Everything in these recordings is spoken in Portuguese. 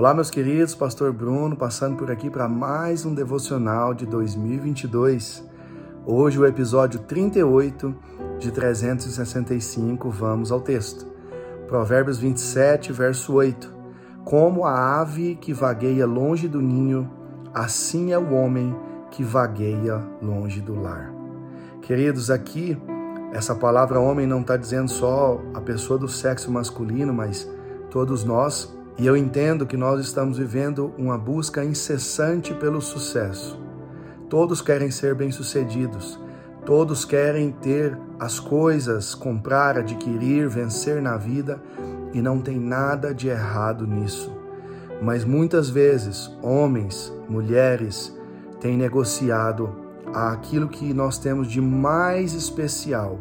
Olá, meus queridos, Pastor Bruno, passando por aqui para mais um devocional de 2022. Hoje, o episódio 38 de 365. Vamos ao texto. Provérbios 27, verso 8. Como a ave que vagueia longe do ninho, assim é o homem que vagueia longe do lar. Queridos, aqui, essa palavra homem não está dizendo só a pessoa do sexo masculino, mas todos nós e eu entendo que nós estamos vivendo uma busca incessante pelo sucesso. Todos querem ser bem-sucedidos, todos querem ter as coisas, comprar, adquirir, vencer na vida, e não tem nada de errado nisso. Mas muitas vezes, homens, mulheres, têm negociado aquilo que nós temos de mais especial,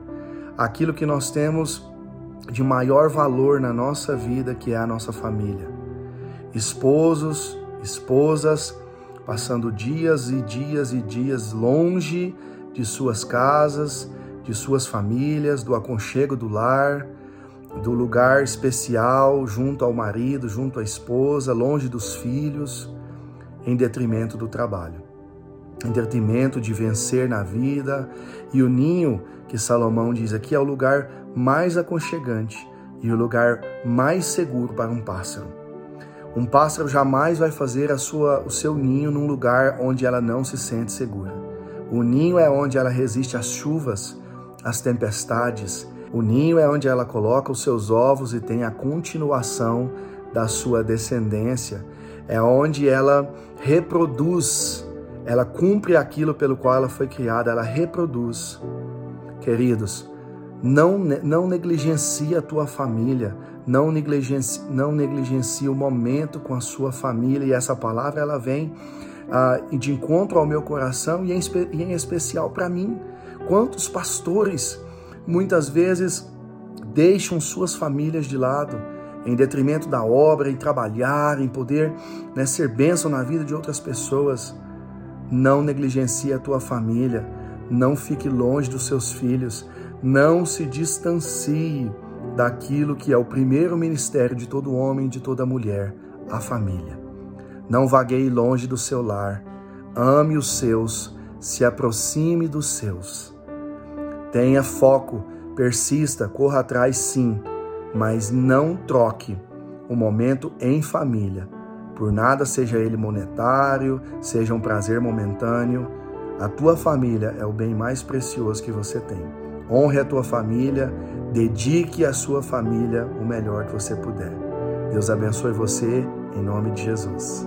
aquilo que nós temos de maior valor na nossa vida, que é a nossa família. Esposos, esposas, passando dias e dias e dias longe de suas casas, de suas famílias, do aconchego do lar, do lugar especial junto ao marido, junto à esposa, longe dos filhos, em detrimento do trabalho, em detrimento de vencer na vida. E o ninho que Salomão diz aqui é o lugar mais aconchegante e o lugar mais seguro para um pássaro. Um pássaro jamais vai fazer a sua, o seu ninho num lugar onde ela não se sente segura. O ninho é onde ela resiste às chuvas, às tempestades. O ninho é onde ela coloca os seus ovos e tem a continuação da sua descendência. É onde ela reproduz, ela cumpre aquilo pelo qual ela foi criada, ela reproduz. Queridos, não, não negligencie a tua família, não negligencie, não negligencie o momento com a sua família. E essa palavra ela vem uh, de encontro ao meu coração e em, e em especial para mim. Quantos pastores muitas vezes deixam suas famílias de lado em detrimento da obra, em trabalhar, em poder né, ser bênção na vida de outras pessoas. Não negligencie a tua família, não fique longe dos seus filhos, não se distancie daquilo que é o primeiro ministério de todo homem e de toda mulher, a família. Não vagueie longe do seu lar, ame os seus, se aproxime dos seus. Tenha foco, persista, corra atrás sim, mas não troque o momento em família por nada, seja ele monetário, seja um prazer momentâneo. A tua família é o bem mais precioso que você tem. Honre a tua família, dedique à sua família o melhor que você puder. Deus abençoe você, em nome de Jesus.